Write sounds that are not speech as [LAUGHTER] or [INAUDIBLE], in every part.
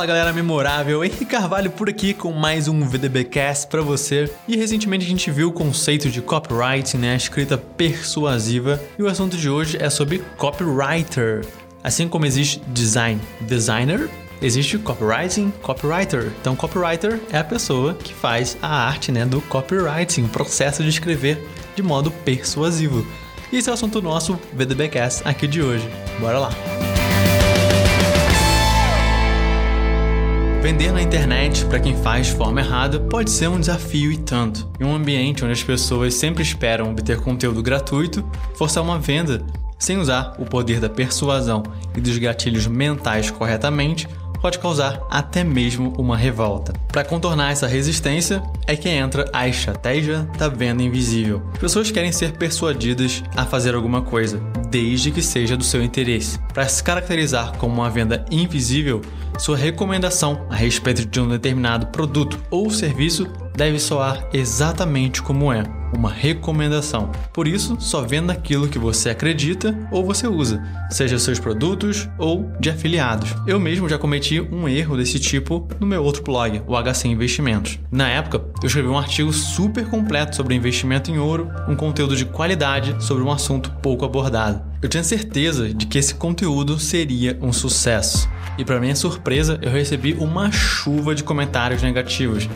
Fala galera memorável, Henrique [LAUGHS] Carvalho por aqui com mais um VDBcast para você. E recentemente a gente viu o conceito de copywriting, né, a escrita persuasiva, e o assunto de hoje é sobre copywriter. Assim como existe design designer, existe copywriting, copywriter. Então, copywriter é a pessoa que faz a arte né, do copywriting, o processo de escrever de modo persuasivo. E esse é o assunto nosso VDBcast aqui de hoje. Bora lá! Vender na internet para quem faz de forma errada pode ser um desafio e tanto. Em um ambiente onde as pessoas sempre esperam obter conteúdo gratuito, forçar uma venda sem usar o poder da persuasão e dos gatilhos mentais corretamente pode causar até mesmo uma revolta. Para contornar essa resistência é que entra a estratégia da venda invisível. Pessoas querem ser persuadidas a fazer alguma coisa, desde que seja do seu interesse. Para se caracterizar como uma venda invisível, sua recomendação a respeito de um determinado produto ou serviço deve soar exatamente como é, uma recomendação. Por isso, só venda aquilo que você acredita ou você usa, seja seus produtos ou de afiliados. Eu mesmo já cometi um erro desse tipo no meu outro blog, o HC Investimentos. Na época, eu escrevi um artigo super completo sobre investimento em ouro, um conteúdo de qualidade sobre um assunto pouco abordado. Eu tinha certeza de que esse conteúdo seria um sucesso. E para minha surpresa, eu recebi uma chuva de comentários negativos.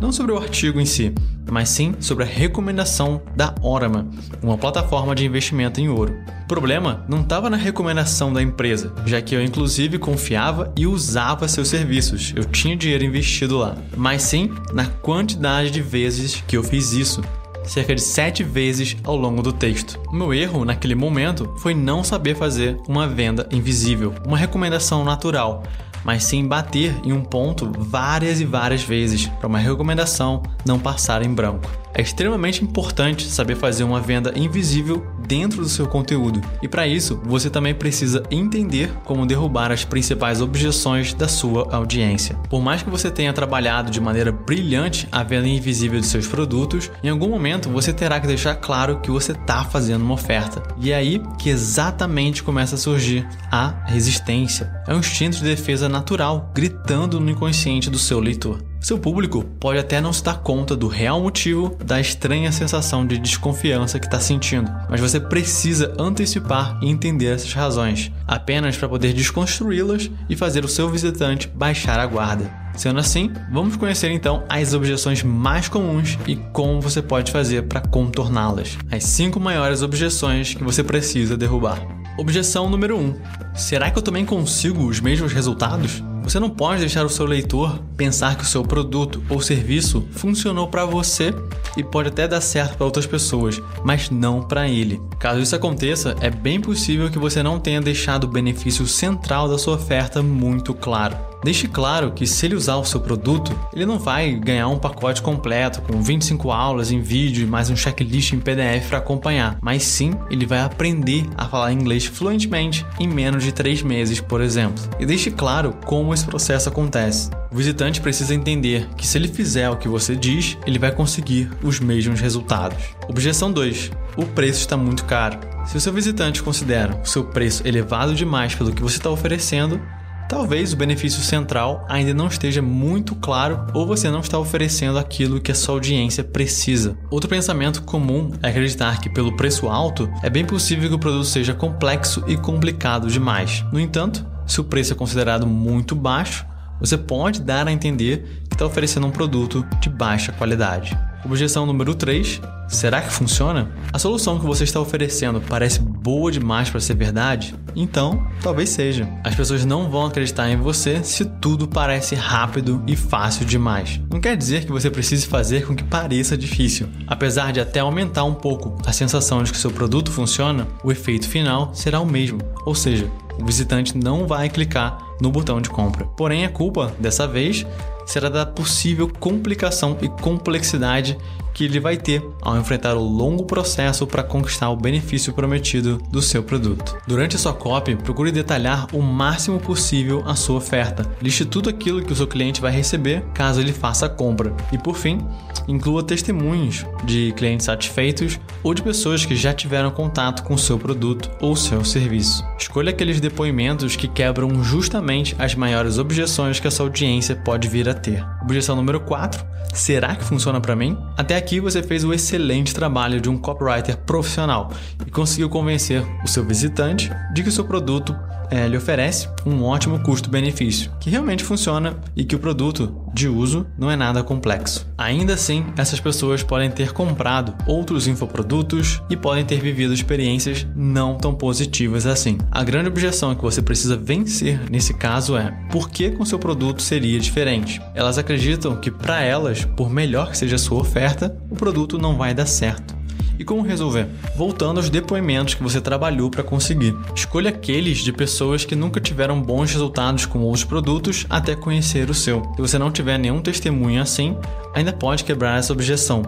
Não sobre o artigo em si, mas sim sobre a recomendação da Orama, uma plataforma de investimento em ouro. O problema não estava na recomendação da empresa, já que eu inclusive confiava e usava seus serviços, eu tinha dinheiro investido lá, mas sim na quantidade de vezes que eu fiz isso cerca de sete vezes ao longo do texto. O meu erro naquele momento foi não saber fazer uma venda invisível, uma recomendação natural, mas sim bater em um ponto várias e várias vezes para uma recomendação não passar em branco. É extremamente importante saber fazer uma venda invisível dentro do seu conteúdo. E para isso, você também precisa entender como derrubar as principais objeções da sua audiência. Por mais que você tenha trabalhado de maneira brilhante a venda invisível de seus produtos, em algum momento você terá que deixar claro que você está fazendo uma oferta. E é aí que exatamente começa a surgir a resistência. É um instinto de defesa natural gritando no inconsciente do seu leitor. Seu público pode até não se dar conta do real motivo da estranha sensação de desconfiança que está sentindo, mas você precisa antecipar e entender essas razões, apenas para poder desconstruí-las e fazer o seu visitante baixar a guarda. Sendo assim, vamos conhecer então as objeções mais comuns e como você pode fazer para contorná-las. As 5 maiores objeções que você precisa derrubar. Objeção número 1: um, Será que eu também consigo os mesmos resultados? Você não pode deixar o seu leitor pensar que o seu produto ou serviço funcionou para você e pode até dar certo para outras pessoas, mas não para ele. Caso isso aconteça, é bem possível que você não tenha deixado o benefício central da sua oferta muito claro. Deixe claro que se ele usar o seu produto, ele não vai ganhar um pacote completo com 25 aulas em vídeo e mais um checklist em PDF para acompanhar, mas sim ele vai aprender a falar inglês fluentemente em menos de 3 meses, por exemplo. E deixe claro como esse processo acontece. O visitante precisa entender que se ele fizer o que você diz, ele vai conseguir os mesmos resultados. Objeção 2. O preço está muito caro. Se o seu visitante considera o seu preço elevado demais pelo que você está oferecendo, Talvez o benefício central ainda não esteja muito claro ou você não está oferecendo aquilo que a sua audiência precisa. Outro pensamento comum é acreditar que, pelo preço alto, é bem possível que o produto seja complexo e complicado demais. No entanto, se o preço é considerado muito baixo, você pode dar a entender que está oferecendo um produto de baixa qualidade. Objeção número 3. Será que funciona? A solução que você está oferecendo parece boa demais para ser verdade? Então, talvez seja. As pessoas não vão acreditar em você se tudo parece rápido e fácil demais. Não quer dizer que você precise fazer com que pareça difícil. Apesar de até aumentar um pouco a sensação de que seu produto funciona, o efeito final será o mesmo. Ou seja, o visitante não vai clicar no botão de compra. Porém, a culpa, dessa vez, será da possível complicação e complexidade que ele vai ter ao enfrentar o longo processo para conquistar o benefício prometido do seu produto. Durante a sua copy, procure detalhar o máximo possível a sua oferta. Liste tudo aquilo que o seu cliente vai receber caso ele faça a compra. E por fim, inclua testemunhos de clientes satisfeitos ou de pessoas que já tiveram contato com o seu produto ou seu serviço. Escolha aqueles depoimentos que quebram justamente as maiores objeções que a sua audiência pode vir a ter. Objeção número 4: será que funciona para mim? Até aqui você fez o excelente trabalho de um copywriter profissional e conseguiu convencer o seu visitante de que o seu produto é, lhe oferece um ótimo custo-benefício, que realmente funciona e que o produto de uso não é nada complexo. Ainda assim, essas pessoas podem ter comprado outros infoprodutos e podem ter vivido experiências não tão positivas assim. A grande objeção que você precisa vencer nesse caso é por que com seu produto seria diferente? Elas acreditam que para elas, por melhor que seja a sua oferta, o produto não vai dar certo. E como resolver? Voltando aos depoimentos que você trabalhou para conseguir. Escolha aqueles de pessoas que nunca tiveram bons resultados com outros produtos até conhecer o seu. Se você não tiver nenhum testemunho assim, ainda pode quebrar essa objeção.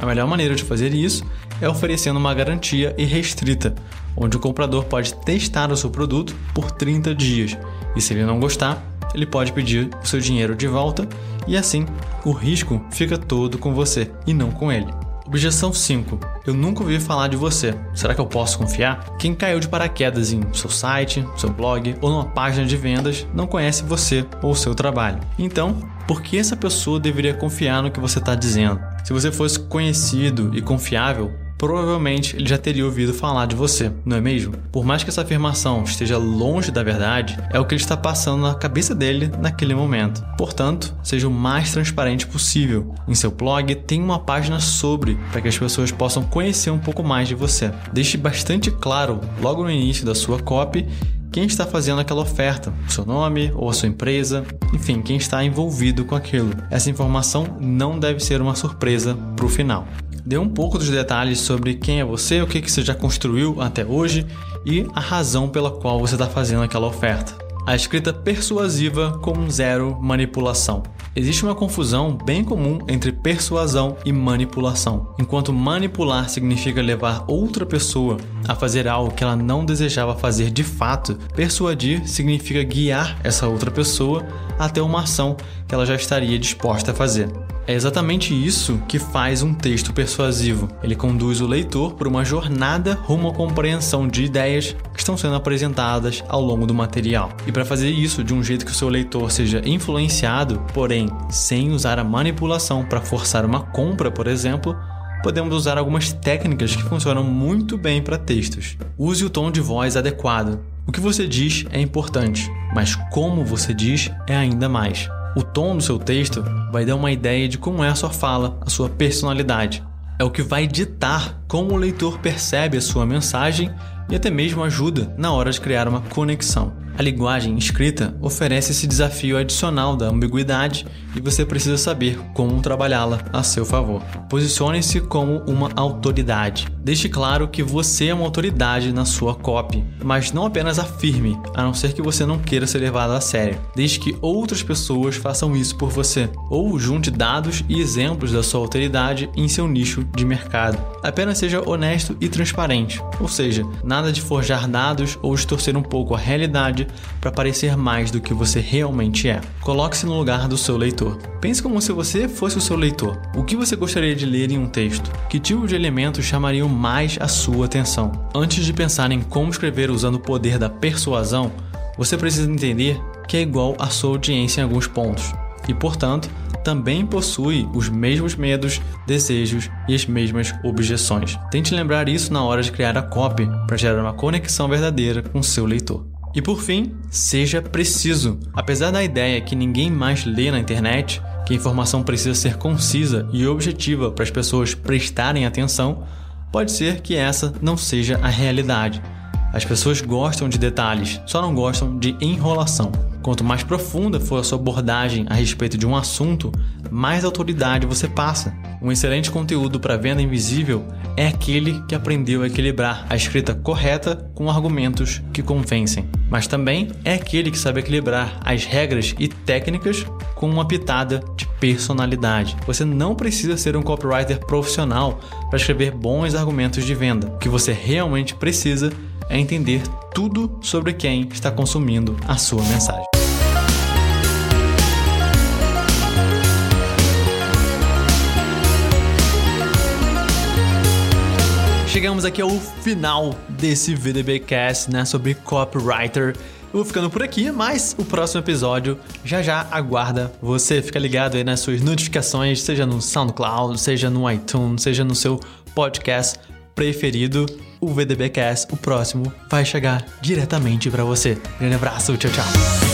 A melhor maneira de fazer isso é oferecendo uma garantia irrestrita, onde o comprador pode testar o seu produto por 30 dias e, se ele não gostar, ele pode pedir o seu dinheiro de volta e assim o risco fica todo com você e não com ele. Objeção 5. Eu nunca ouvi falar de você. Será que eu posso confiar? Quem caiu de paraquedas em seu site, seu blog ou numa página de vendas não conhece você ou seu trabalho. Então, por que essa pessoa deveria confiar no que você está dizendo? Se você fosse conhecido e confiável, provavelmente ele já teria ouvido falar de você, não é mesmo? Por mais que essa afirmação esteja longe da verdade, é o que ele está passando na cabeça dele naquele momento. Portanto, seja o mais transparente possível. Em seu blog, tem uma página sobre para que as pessoas possam conhecer um pouco mais de você. Deixe bastante claro, logo no início da sua copy, quem está fazendo aquela oferta, seu nome ou a sua empresa, enfim, quem está envolvido com aquilo. Essa informação não deve ser uma surpresa para o final. Dê um pouco dos detalhes sobre quem é você, o que, você já construiu até hoje e a razão pela qual você está fazendo aquela oferta. A escrita persuasiva com zero manipulação. Existe uma confusão bem comum entre persuasão e manipulação. Enquanto manipular significa levar outra pessoa a fazer algo que ela não desejava fazer de fato, persuadir significa guiar essa outra pessoa até uma ação que ela já estaria disposta a fazer. É exatamente isso que faz um texto persuasivo. Ele conduz o leitor por uma jornada rumo à compreensão de ideias que estão sendo apresentadas ao longo do material. E para fazer isso de um jeito que o seu leitor seja influenciado, porém sem usar a manipulação para forçar uma compra, por exemplo, podemos usar algumas técnicas que funcionam muito bem para textos. Use o tom de voz adequado. O que você diz é importante, mas como você diz é ainda mais. O tom do seu texto vai dar uma ideia de como é a sua fala, a sua personalidade. É o que vai ditar como o leitor percebe a sua mensagem e até mesmo ajuda na hora de criar uma conexão. A linguagem escrita oferece esse desafio adicional da ambiguidade e você precisa saber como trabalhá-la a seu favor. Posicione-se como uma autoridade. Deixe claro que você é uma autoridade na sua copy, mas não apenas afirme, a não ser que você não queira ser levado a sério. Deixe que outras pessoas façam isso por você, ou junte dados e exemplos da sua autoridade em seu nicho de mercado. Apenas seja honesto e transparente, ou seja, nada de forjar dados ou distorcer um pouco a realidade para parecer mais do que você realmente é. Coloque-se no lugar do seu leitor. Pense como se você fosse o seu leitor. O que você gostaria de ler em um texto? Que tipo de elementos chamariam mais a sua atenção? Antes de pensar em como escrever usando o poder da persuasão, você precisa entender que é igual à sua audiência em alguns pontos e, portanto, também possui os mesmos medos, desejos e as mesmas objeções. Tente lembrar isso na hora de criar a copy para gerar uma conexão verdadeira com seu leitor. E por fim, seja preciso. Apesar da ideia que ninguém mais lê na internet, que a informação precisa ser concisa e objetiva para as pessoas prestarem atenção, pode ser que essa não seja a realidade. As pessoas gostam de detalhes, só não gostam de enrolação. Quanto mais profunda for a sua abordagem a respeito de um assunto, mais autoridade você passa. Um excelente conteúdo para venda invisível é aquele que aprendeu a equilibrar a escrita correta com argumentos que convencem, mas também é aquele que sabe equilibrar as regras e técnicas com uma pitada de personalidade. Você não precisa ser um copywriter profissional para escrever bons argumentos de venda. O que você realmente precisa é entender tudo sobre quem está consumindo a sua mensagem. Chegamos aqui ao final desse VDBcast, né, sobre copywriter. Eu vou ficando por aqui, mas o próximo episódio já já aguarda você. Fica ligado aí nas suas notificações, seja no SoundCloud, seja no iTunes, seja no seu podcast preferido. O VDBcast, o próximo, vai chegar diretamente para você. Grande abraço, tchau, tchau.